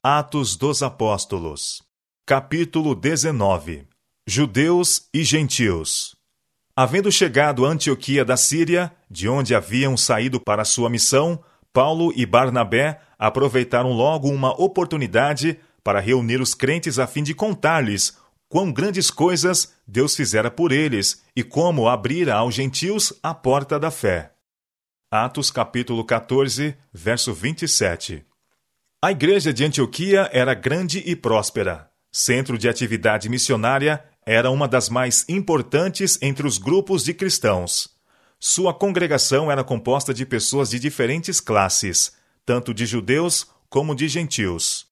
Atos dos Apóstolos, capítulo 19 Judeus e Gentios. Havendo chegado a Antioquia da Síria, de onde haviam saído para sua missão, Paulo e Barnabé aproveitaram logo uma oportunidade para reunir os crentes a fim de contar-lhes quão grandes coisas Deus fizera por eles e como abrira aos gentios a porta da fé. Atos capítulo 14, verso 27. A igreja de Antioquia era grande e próspera. Centro de atividade missionária, era uma das mais importantes entre os grupos de cristãos. Sua congregação era composta de pessoas de diferentes classes, tanto de judeus como de gentios.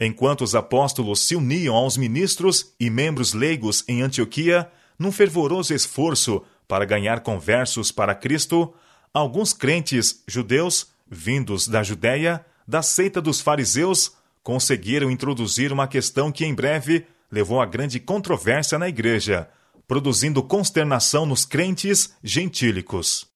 Enquanto os apóstolos se uniam aos ministros e membros leigos em Antioquia, num fervoroso esforço para ganhar conversos para Cristo, alguns crentes judeus, vindos da Judéia, da seita dos fariseus, conseguiram introduzir uma questão que em breve levou a grande controvérsia na igreja, produzindo consternação nos crentes gentílicos.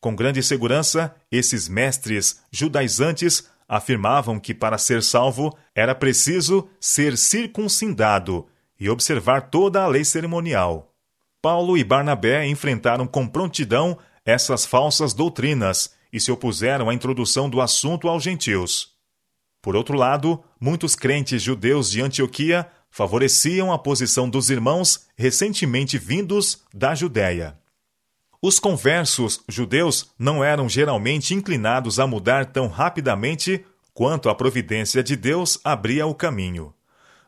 Com grande segurança, esses mestres judaizantes afirmavam que para ser salvo era preciso ser circuncidado e observar toda a lei cerimonial. Paulo e Barnabé enfrentaram com prontidão essas falsas doutrinas e se opuseram à introdução do assunto aos gentios. Por outro lado, muitos crentes judeus de Antioquia favoreciam a posição dos irmãos recentemente vindos da Judéia. Os conversos judeus não eram geralmente inclinados a mudar tão rapidamente quanto a providência de Deus abria o caminho.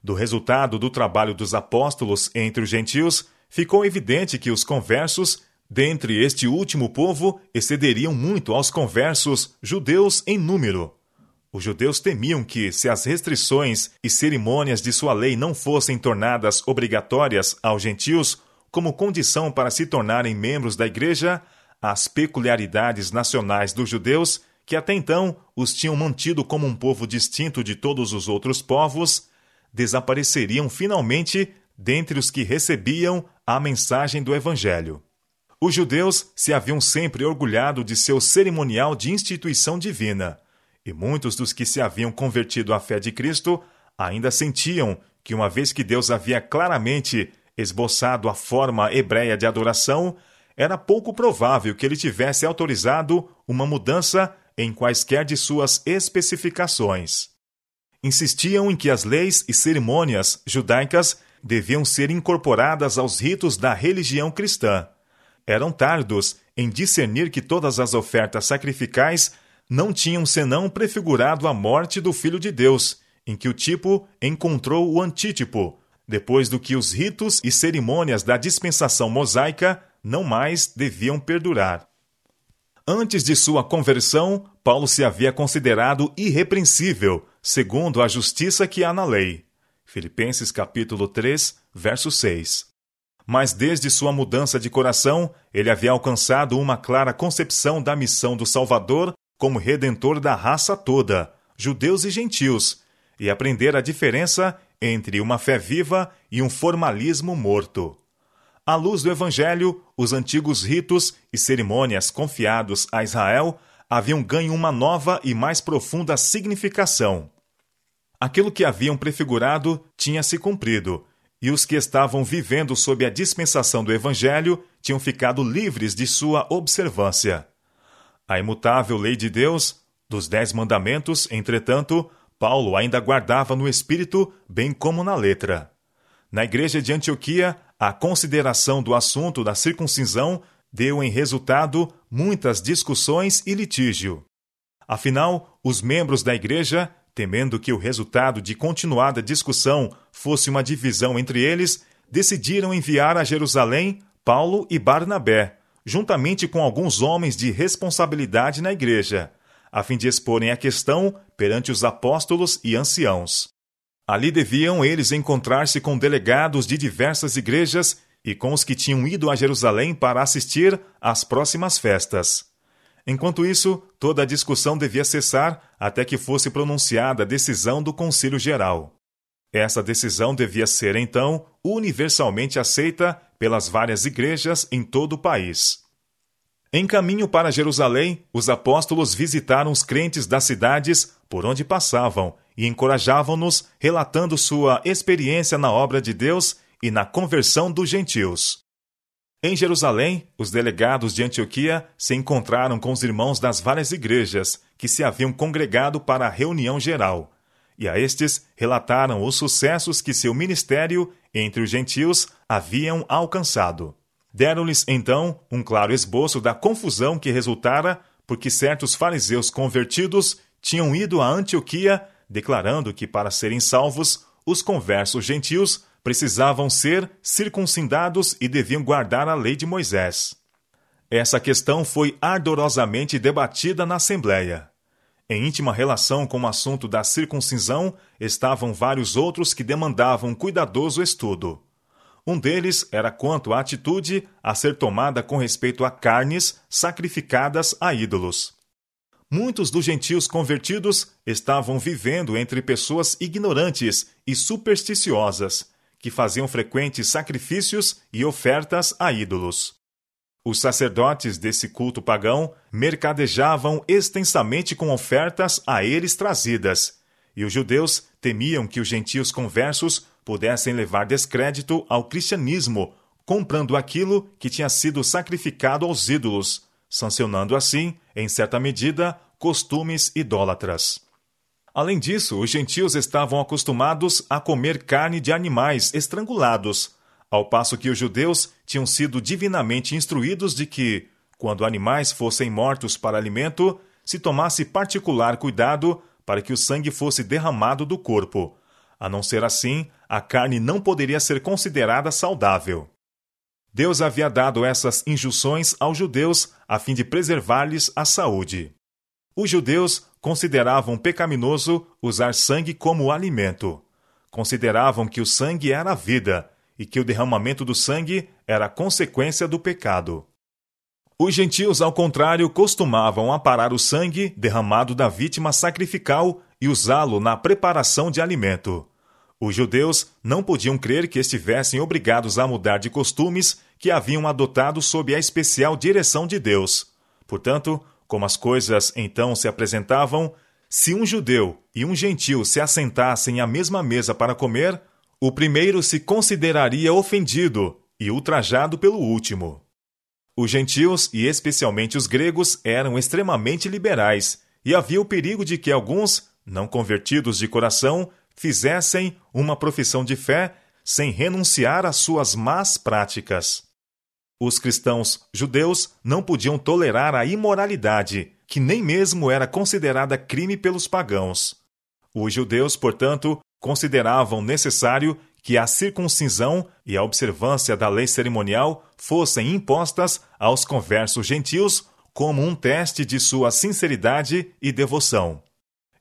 Do resultado do trabalho dos apóstolos entre os gentios, ficou evidente que os conversos dentre este último povo excederiam muito aos conversos judeus em número. Os judeus temiam que, se as restrições e cerimônias de sua lei não fossem tornadas obrigatórias aos gentios, como condição para se tornarem membros da Igreja, as peculiaridades nacionais dos judeus, que até então os tinham mantido como um povo distinto de todos os outros povos, desapareceriam finalmente dentre os que recebiam a mensagem do Evangelho. Os judeus se haviam sempre orgulhado de seu cerimonial de instituição divina, e muitos dos que se haviam convertido à fé de Cristo ainda sentiam que, uma vez que Deus havia claramente esboçado a forma hebreia de adoração, era pouco provável que ele tivesse autorizado uma mudança em quaisquer de suas especificações. Insistiam em que as leis e cerimônias judaicas deviam ser incorporadas aos ritos da religião cristã. Eram tardos em discernir que todas as ofertas sacrificais não tinham senão prefigurado a morte do Filho de Deus, em que o tipo encontrou o antítipo, depois do que os ritos e cerimônias da dispensação mosaica não mais deviam perdurar. Antes de sua conversão, Paulo se havia considerado irrepreensível, segundo a justiça que há na lei. Filipenses capítulo 3, verso 6. Mas desde sua mudança de coração, ele havia alcançado uma clara concepção da missão do Salvador como redentor da raça toda, judeus e gentios, e aprender a diferença entre uma fé viva e um formalismo morto. À luz do Evangelho, os antigos ritos e cerimônias confiados a Israel haviam ganho uma nova e mais profunda significação. Aquilo que haviam prefigurado tinha se cumprido, e os que estavam vivendo sob a dispensação do Evangelho tinham ficado livres de sua observância. A imutável lei de Deus, dos Dez Mandamentos, entretanto, Paulo ainda guardava no espírito, bem como na letra. Na igreja de Antioquia, a consideração do assunto da circuncisão deu em resultado muitas discussões e litígio. Afinal, os membros da igreja, temendo que o resultado de continuada discussão fosse uma divisão entre eles, decidiram enviar a Jerusalém Paulo e Barnabé, juntamente com alguns homens de responsabilidade na igreja a fim de exporem a questão perante os apóstolos e anciãos. Ali deviam eles encontrar-se com delegados de diversas igrejas e com os que tinham ido a Jerusalém para assistir às próximas festas. Enquanto isso, toda a discussão devia cessar até que fosse pronunciada a decisão do Concílio Geral. Essa decisão devia ser, então, universalmente aceita pelas várias igrejas em todo o país. Em caminho para Jerusalém, os apóstolos visitaram os crentes das cidades por onde passavam e encorajavam-nos, relatando sua experiência na obra de Deus e na conversão dos gentios. Em Jerusalém, os delegados de Antioquia se encontraram com os irmãos das várias igrejas que se haviam congregado para a reunião geral, e a estes relataram os sucessos que seu ministério entre os gentios haviam alcançado. Deram-lhes, então, um claro esboço da confusão que resultara porque certos fariseus convertidos tinham ido a Antioquia declarando que, para serem salvos, os conversos gentios precisavam ser circuncidados e deviam guardar a lei de Moisés. Essa questão foi ardorosamente debatida na Assembleia. Em íntima relação com o assunto da circuncisão estavam vários outros que demandavam cuidadoso estudo. Um deles era quanto à atitude a ser tomada com respeito a carnes sacrificadas a ídolos. Muitos dos gentios convertidos estavam vivendo entre pessoas ignorantes e supersticiosas, que faziam frequentes sacrifícios e ofertas a ídolos. Os sacerdotes desse culto pagão mercadejavam extensamente com ofertas a eles trazidas, e os judeus temiam que os gentios conversos pudessem levar descrédito ao cristianismo, comprando aquilo que tinha sido sacrificado aos ídolos, sancionando assim, em certa medida, costumes idólatras. Além disso, os gentios estavam acostumados a comer carne de animais estrangulados, ao passo que os judeus tinham sido divinamente instruídos de que, quando animais fossem mortos para alimento, se tomasse particular cuidado para que o sangue fosse derramado do corpo. A não ser assim, a carne não poderia ser considerada saudável. Deus havia dado essas injunções aos judeus a fim de preservar-lhes a saúde. Os judeus consideravam pecaminoso usar sangue como alimento. Consideravam que o sangue era a vida e que o derramamento do sangue era consequência do pecado. Os gentios, ao contrário, costumavam aparar o sangue derramado da vítima sacrificial e usá-lo na preparação de alimento. Os judeus não podiam crer que estivessem obrigados a mudar de costumes que haviam adotado sob a especial direção de Deus. Portanto, como as coisas então se apresentavam, se um judeu e um gentil se assentassem à mesma mesa para comer, o primeiro se consideraria ofendido e ultrajado pelo último. Os gentios, e especialmente os gregos, eram extremamente liberais, e havia o perigo de que alguns, não convertidos de coração, fizessem uma profissão de fé sem renunciar às suas más práticas. Os cristãos judeus não podiam tolerar a imoralidade, que nem mesmo era considerada crime pelos pagãos. Os judeus, portanto, consideravam necessário que a circuncisão e a observância da lei cerimonial fossem impostas aos conversos gentios como um teste de sua sinceridade e devoção.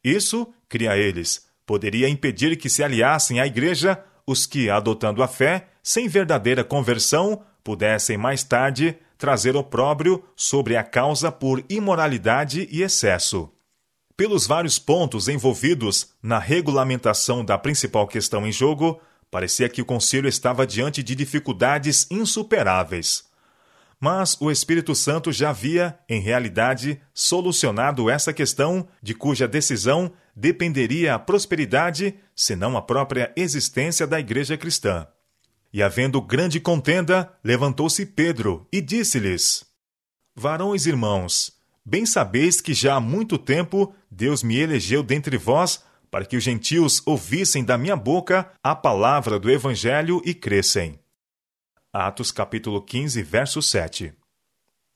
Isso, cria eles, poderia impedir que se aliassem à igreja os que, adotando a fé, sem verdadeira conversão, pudessem mais tarde trazer opróbrio sobre a causa por imoralidade e excesso. Pelos vários pontos envolvidos na regulamentação da principal questão em jogo, parecia que o Conselho estava diante de dificuldades insuperáveis. Mas o Espírito Santo já havia, em realidade, solucionado essa questão de cuja decisão dependeria a prosperidade, se não a própria existência da Igreja cristã. E havendo grande contenda, levantou-se Pedro e disse-lhes: Varões irmãos, bem sabeis que já há muito tempo Deus me elegeu dentre vós para que os gentios ouvissem da minha boca a palavra do evangelho e crescem. Atos capítulo 15, verso 7.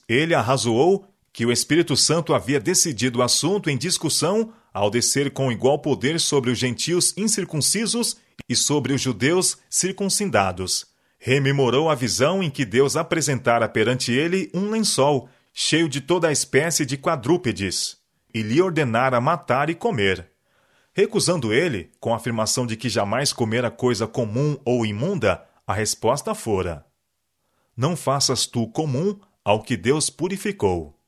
Ele arrazoou que o Espírito Santo havia decidido o assunto em discussão ao descer com igual poder sobre os gentios incircuncisos e sobre os judeus circuncidados. Rememorou a visão em que Deus apresentara perante ele um lençol cheio de toda a espécie de quadrúpedes, e lhe ordenara matar e comer. Recusando ele, com a afirmação de que jamais comera coisa comum ou imunda, a resposta fora: Não faças tu comum ao que Deus purificou.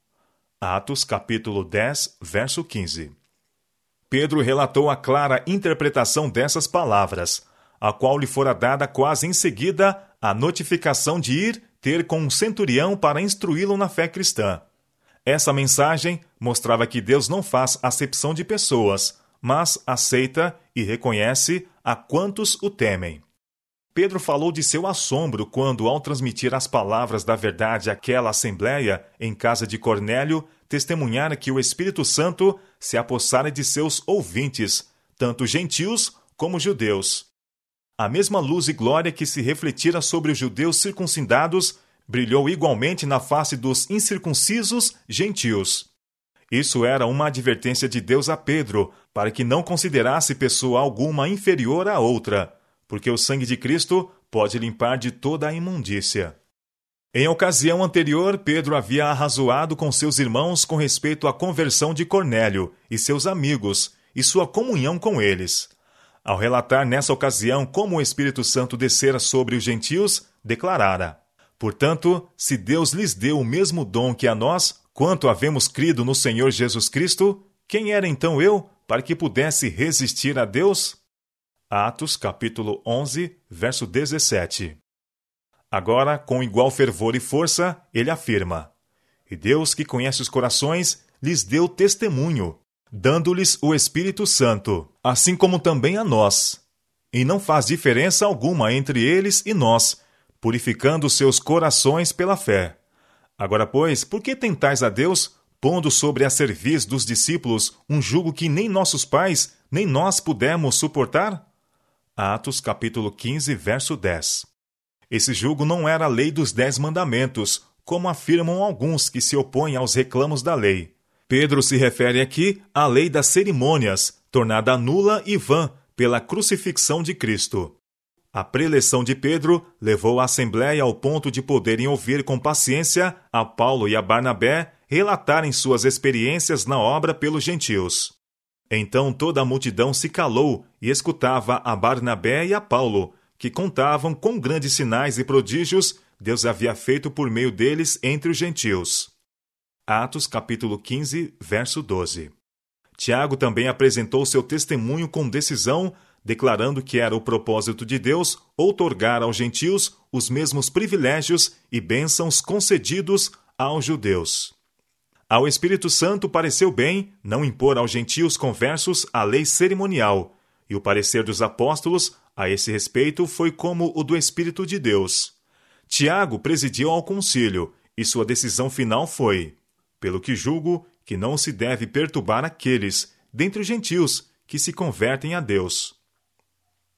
Atos capítulo 10, verso 15. Pedro relatou a clara interpretação dessas palavras, a qual lhe fora dada quase em seguida a notificação de ir ter com um centurião para instruí-lo na fé cristã. Essa mensagem mostrava que Deus não faz acepção de pessoas, mas aceita e reconhece a quantos o temem. Pedro falou de seu assombro quando, ao transmitir as palavras da verdade àquela assembleia em casa de Cornélio, testemunhara que o Espírito Santo se apossara de seus ouvintes, tanto gentios como judeus. A mesma luz e glória que se refletira sobre os judeus circuncidados brilhou igualmente na face dos incircuncisos gentios. Isso era uma advertência de Deus a Pedro, para que não considerasse pessoa alguma inferior a outra, porque o sangue de Cristo pode limpar de toda a imundícia. Em ocasião anterior, Pedro havia arrazoado com seus irmãos com respeito à conversão de Cornélio e seus amigos e sua comunhão com eles. Ao relatar nessa ocasião como o Espírito Santo descera sobre os gentios, declarara: Portanto, se Deus lhes deu o mesmo dom que a nós, quanto havemos crido no Senhor Jesus Cristo, quem era então eu para que pudesse resistir a Deus? Atos capítulo 11, verso 17. Agora, com igual fervor e força, ele afirma: E Deus, que conhece os corações, lhes deu testemunho, dando-lhes o Espírito Santo, assim como também a nós. E não faz diferença alguma entre eles e nós, purificando seus corações pela fé. Agora, pois, por que tentais a Deus, pondo sobre a cerviz dos discípulos um jugo que nem nossos pais, nem nós pudemos suportar? Atos capítulo 15, verso 10. Esse jugo não era a lei dos dez mandamentos, como afirmam alguns que se opõem aos reclamos da lei. Pedro se refere aqui à lei das cerimônias, tornada nula e vã pela crucifixão de Cristo. A preleção de Pedro levou a Assembleia ao ponto de poderem ouvir com paciência a Paulo e a Barnabé relatarem suas experiências na obra pelos gentios. Então toda a multidão se calou e escutava a Barnabé e a Paulo, que contavam com grandes sinais e prodígios Deus havia feito por meio deles entre os gentios. Atos capítulo 15, verso 12. Tiago também apresentou seu testemunho com decisão, declarando que era o propósito de Deus outorgar aos gentios os mesmos privilégios e bênçãos concedidos aos judeus. Ao Espírito Santo pareceu bem não impor aos gentios conversos a lei cerimonial, e o parecer dos apóstolos a esse respeito foi como o do Espírito de Deus. Tiago presidiu ao concílio, e sua decisão final foi: pelo que julgo que não se deve perturbar aqueles, dentre os gentios, que se convertem a Deus.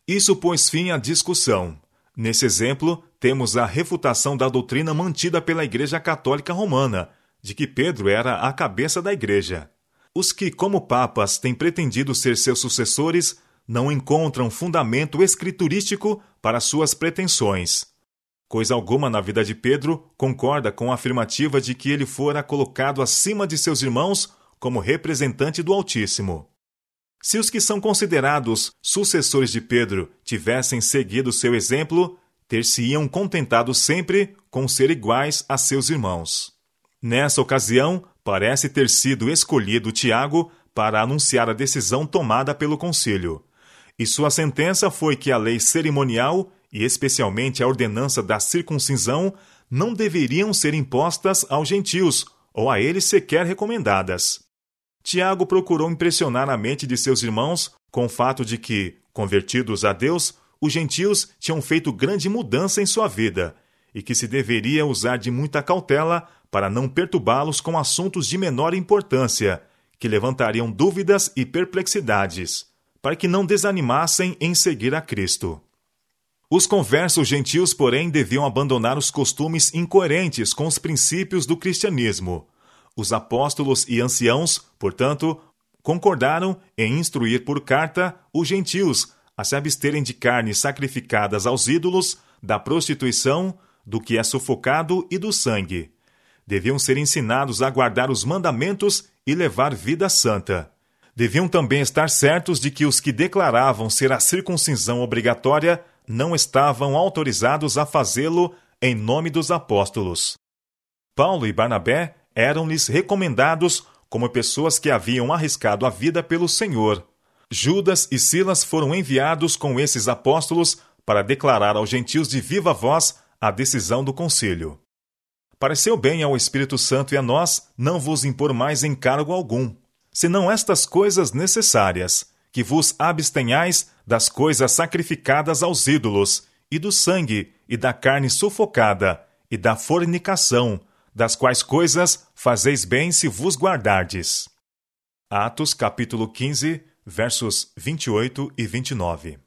Isso pôs fim à discussão. Nesse exemplo, temos a refutação da doutrina mantida pela Igreja Católica Romana, de que Pedro era a cabeça da Igreja. Os que, como papas, têm pretendido ser seus sucessores não encontram fundamento escriturístico para suas pretensões. Coisa alguma na vida de Pedro concorda com a afirmativa de que ele fora colocado acima de seus irmãos como representante do Altíssimo. Se os que são considerados sucessores de Pedro tivessem seguido seu exemplo, ter-se-iam contentado sempre com ser iguais a seus irmãos. Nessa ocasião, parece ter sido escolhido Tiago para anunciar a decisão tomada pelo concílio. E sua sentença foi que a lei cerimonial, e especialmente a ordenança da circuncisão, não deveriam ser impostas aos gentios, ou a eles sequer recomendadas. Tiago procurou impressionar a mente de seus irmãos com o fato de que, convertidos a Deus, os gentios tinham feito grande mudança em sua vida e que se deveria usar de muita cautela para não perturbá-los com assuntos de menor importância, que levantariam dúvidas e perplexidades, para que não desanimassem em seguir a Cristo. Os conversos gentios, porém, deviam abandonar os costumes incoerentes com os princípios do cristianismo. Os apóstolos e anciãos, portanto, concordaram em instruir por carta os gentios a se absterem de carnes sacrificadas aos ídolos, da prostituição, do que é sufocado e do sangue deviam ser ensinados a guardar os mandamentos e levar vida santa. Deviam também estar certos de que os que declaravam ser a circuncisão obrigatória não estavam autorizados a fazê-lo em nome dos apóstolos. Paulo e Barnabé eram-lhes recomendados como pessoas que haviam arriscado a vida pelo Senhor. Judas e Silas foram enviados com esses apóstolos para declarar aos gentios de viva voz a decisão do concílio. Pareceu bem ao Espírito Santo e a nós não vos impor mais encargo algum, senão estas coisas necessárias: que vos abstenhais das coisas sacrificadas aos ídolos, e do sangue, e da carne sufocada, e da fornicação, das quais coisas fazeis bem se vos guardardes. Atos capítulo 15, versos 28 e 29.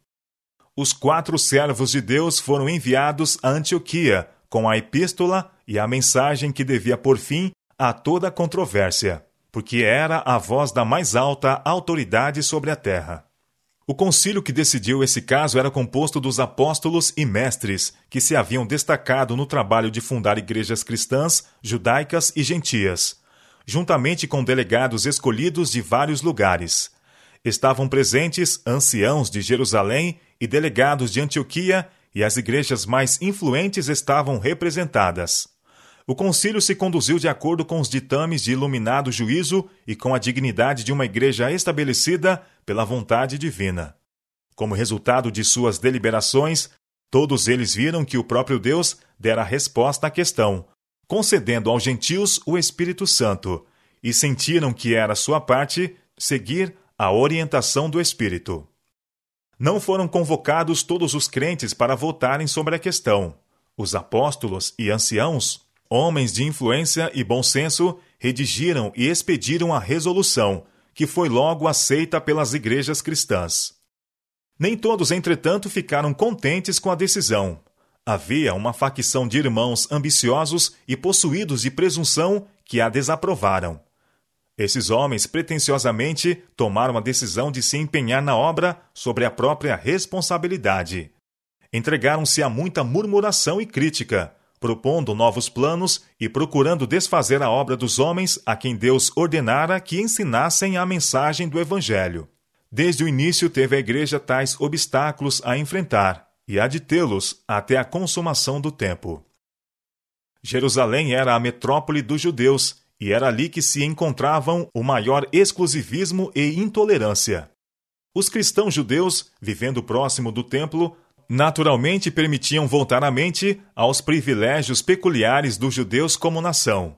Os quatro servos de Deus foram enviados a Antioquia com a epístola e a mensagem que devia pôr fim a toda a controvérsia, porque era a voz da mais alta autoridade sobre a terra. O concílio que decidiu esse caso era composto dos apóstolos e mestres que se haviam destacado no trabalho de fundar igrejas cristãs, judaicas e gentias, juntamente com delegados escolhidos de vários lugares. Estavam presentes anciãos de Jerusalém e delegados de Antioquia, e as igrejas mais influentes estavam representadas. O concílio se conduziu de acordo com os ditames de iluminado juízo e com a dignidade de uma igreja estabelecida pela vontade divina. Como resultado de suas deliberações, todos eles viram que o próprio Deus dera resposta à questão, concedendo aos gentios o Espírito Santo, e sentiram que era sua parte seguir a orientação do Espírito. Não foram convocados todos os crentes para votarem sobre a questão. Os apóstolos e anciãos Homens de influência e bom senso redigiram e expediram a resolução, que foi logo aceita pelas igrejas cristãs. Nem todos, entretanto, ficaram contentes com a decisão. Havia uma facção de irmãos ambiciosos e possuídos de presunção que a desaprovaram. Esses homens pretensiosamente tomaram a decisão de se empenhar na obra sobre a própria responsabilidade. Entregaram-se a muita murmuração e crítica, propondo novos planos e procurando desfazer a obra dos homens a quem Deus ordenara que ensinassem a mensagem do Evangelho. Desde o início teve a Igreja tais obstáculos a enfrentar, e há de tê-los até a consumação do tempo. Jerusalém era a metrópole dos judeus, e era ali que se encontravam o maior exclusivismo e intolerância. Os cristãos judeus, vivendo próximo do templo, naturalmente permitiam voltar a mente aos privilégios peculiares dos judeus como nação.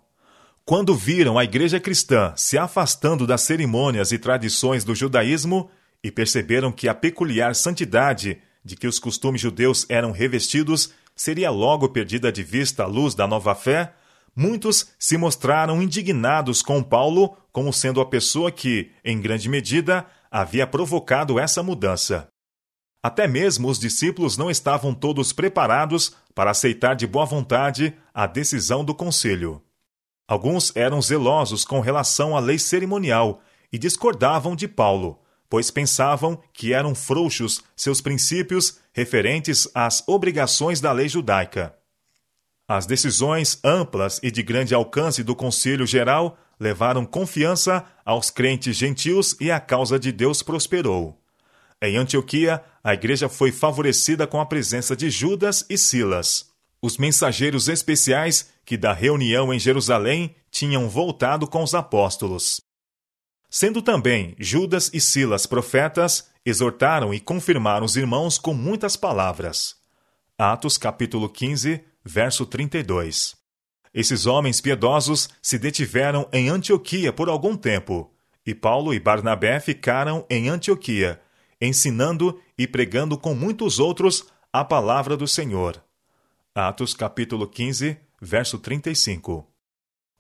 Quando viram a igreja cristã se afastando das cerimônias e tradições do judaísmo e perceberam que a peculiar santidade de que os costumes judeus eram revestidos seria logo perdida de vista à luz da nova fé, muitos se mostraram indignados com Paulo como sendo a pessoa que, em grande medida, havia provocado essa mudança. Até mesmo os discípulos não estavam todos preparados para aceitar de boa vontade a decisão do conselho. Alguns eram zelosos com relação à lei cerimonial e discordavam de Paulo, pois pensavam que eram frouxos seus princípios referentes às obrigações da lei judaica. As decisões amplas e de grande alcance do Conselho Geral levaram confiança aos crentes gentios e a causa de Deus prosperou. Em Antioquia, a igreja foi favorecida com a presença de Judas e Silas, os mensageiros especiais que da reunião em Jerusalém tinham voltado com os apóstolos. Sendo também Judas e Silas profetas, exortaram e confirmaram os irmãos com muitas palavras. Atos capítulo 15, verso 32. Esses homens piedosos se detiveram em Antioquia por algum tempo, e Paulo e Barnabé ficaram em Antioquia, ensinando e pregando com muitos outros a palavra do Senhor. Atos capítulo 15, verso 35.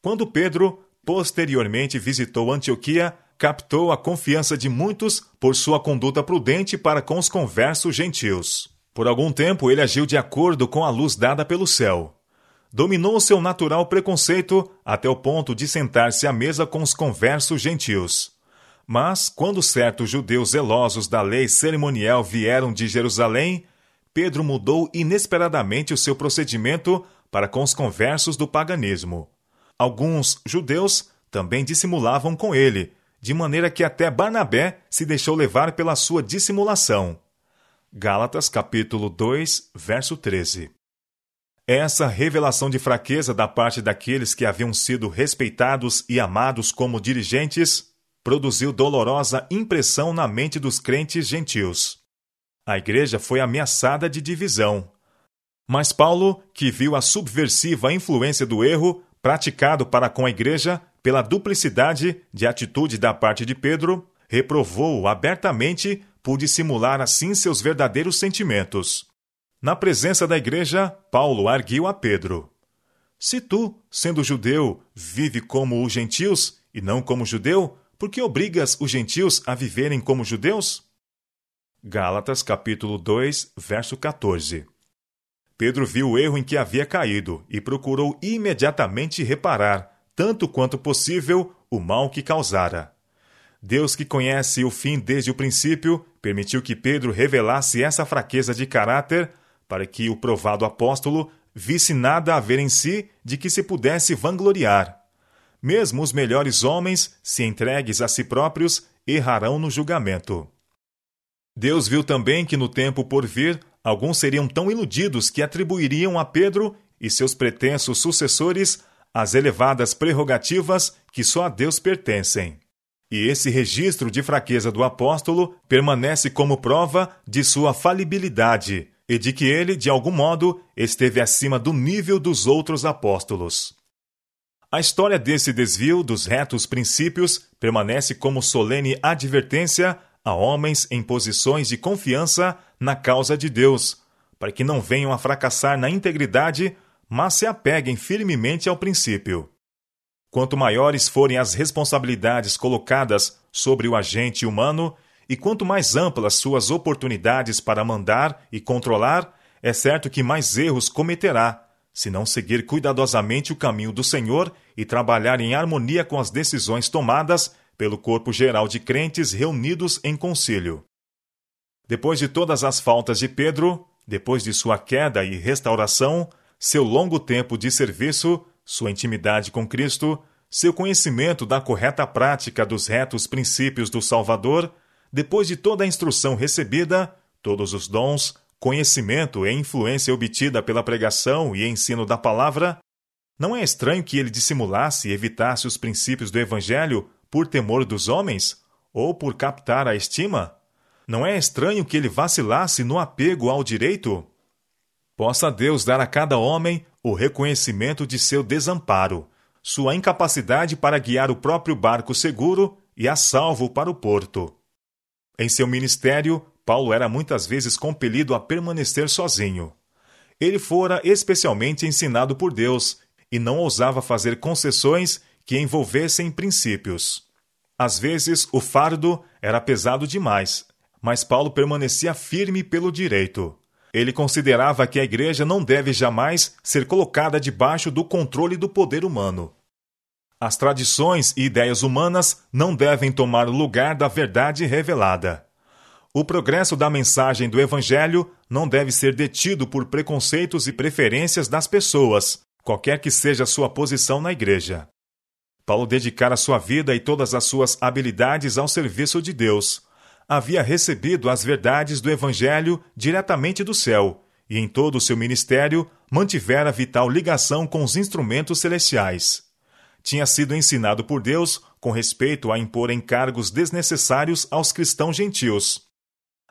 Quando Pedro posteriormente visitou Antioquia, captou a confiança de muitos por sua conduta prudente para com os conversos gentios. Por algum tempo ele agiu de acordo com a luz dada pelo céu. Dominou seu natural preconceito até o ponto de sentar-se à mesa com os conversos gentios. Mas, quando certos judeus zelosos da lei cerimonial vieram de Jerusalém, Pedro mudou inesperadamente o seu procedimento para com os conversos do paganismo. Alguns judeus também dissimulavam com ele, de maneira que até Barnabé se deixou levar pela sua dissimulação. Gálatas capítulo 2, verso 13. Essa revelação de fraqueza da parte daqueles que haviam sido respeitados e amados como dirigentes produziu dolorosa impressão na mente dos crentes gentios. A igreja foi ameaçada de divisão. Mas Paulo, que viu a subversiva influência do erro praticado para com a igreja pela duplicidade de atitude da parte de Pedro, reprovou-o abertamente por dissimular assim seus verdadeiros sentimentos. Na presença da igreja, Paulo arguiu a Pedro: Se tu, sendo judeu, vive como os gentios e não como judeu, por que obrigas os gentios a viverem como judeus? Gálatas capítulo 2, verso 14. Pedro viu o erro em que havia caído e procurou imediatamente reparar, tanto quanto possível, o mal que causara. Deus, que conhece o fim desde o princípio, permitiu que Pedro revelasse essa fraqueza de caráter para que o provado apóstolo visse nada a ver em si de que se pudesse vangloriar. Mesmo os melhores homens, se entregues a si próprios, errarão no julgamento. Deus viu também que no tempo por vir, alguns seriam tão iludidos que atribuiriam a Pedro e seus pretensos sucessores as elevadas prerrogativas que só a Deus pertencem. E esse registro de fraqueza do apóstolo permanece como prova de sua falibilidade e de que ele, de algum modo, esteve acima do nível dos outros apóstolos. A história desse desvio dos retos princípios permanece como solene advertência a homens em posições de confiança na causa de Deus, para que não venham a fracassar na integridade, mas se apeguem firmemente ao princípio. Quanto maiores forem as responsabilidades colocadas sobre o agente humano, e quanto mais amplas suas oportunidades para mandar e controlar, é certo que mais erros cometerá, se não seguir cuidadosamente o caminho do Senhor e trabalhar em harmonia com as decisões tomadas pelo corpo geral de crentes reunidos em concílio. Depois de todas as faltas de Pedro, depois de sua queda e restauração, seu longo tempo de serviço, sua intimidade com Cristo, seu conhecimento da correta prática dos retos princípios do Salvador, depois de toda a instrução recebida, todos os dons, conhecimento e influência obtida pela pregação e ensino da palavra, não é estranho que ele dissimulasse e evitasse os princípios do Evangelho por temor dos homens? Ou por captar a estima? Não é estranho que ele vacilasse no apego ao direito? Possa Deus dar a cada homem o reconhecimento de seu desamparo, sua incapacidade para guiar o próprio barco seguro e a salvo para o porto. Em seu ministério, Paulo era muitas vezes compelido a permanecer sozinho. Ele fora especialmente ensinado por Deus e não ousava fazer concessões que envolvessem princípios. Às vezes, o fardo era pesado demais, mas Paulo permanecia firme pelo direito. Ele considerava que a igreja não deve jamais ser colocada debaixo do controle do poder humano. As tradições e ideias humanas não devem tomar lugar da verdade revelada. O progresso da mensagem do Evangelho não deve ser detido por preconceitos e preferências das pessoas, qualquer que seja sua posição na igreja. Paulo dedicara sua vida e todas as suas habilidades ao serviço de Deus. Havia recebido as verdades do Evangelho diretamente do céu e, em todo o seu ministério, mantivera vital ligação com os instrumentos celestiais. Tinha sido ensinado por Deus com respeito a impor encargos desnecessários aos cristãos gentios.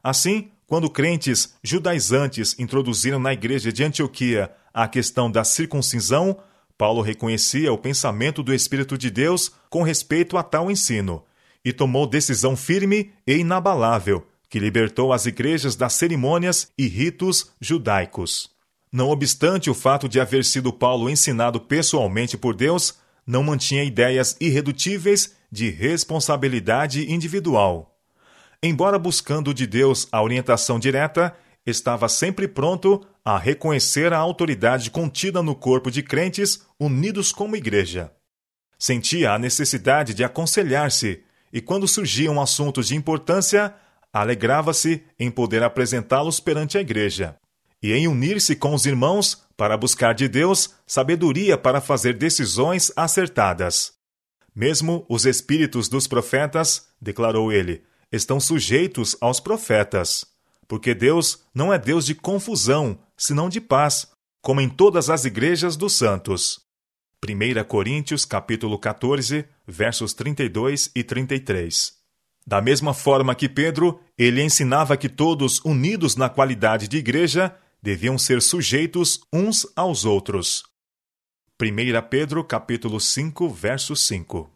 Assim, quando crentes judaizantes introduziram na igreja de Antioquia a questão da circuncisão, Paulo reconhecia o pensamento do Espírito de Deus com respeito a tal ensino e tomou decisão firme e inabalável que libertou as igrejas das cerimônias e ritos judaicos. Não obstante o fato de haver sido Paulo ensinado pessoalmente por Deus, não mantinha ideias irredutíveis de responsabilidade individual. Embora buscando de Deus a orientação direta, estava sempre pronto a reconhecer a autoridade contida no corpo de crentes unidos como igreja. Sentia a necessidade de aconselhar-se e, quando surgiam assuntos de importância, alegrava-se em poder apresentá-los perante a igreja e em unir-se com os irmãos para buscar de Deus sabedoria para fazer decisões acertadas. Mesmo os espíritos dos profetas, declarou ele, estão sujeitos aos profetas porque Deus não é Deus de confusão, senão de paz, como em todas as igrejas dos santos. 1 Coríntios capítulo 14, versos 32 e 33. Da mesma forma que Pedro, ele ensinava que todos, unidos na qualidade de igreja, deviam ser sujeitos uns aos outros. 1 Pedro capítulo 5, verso 5.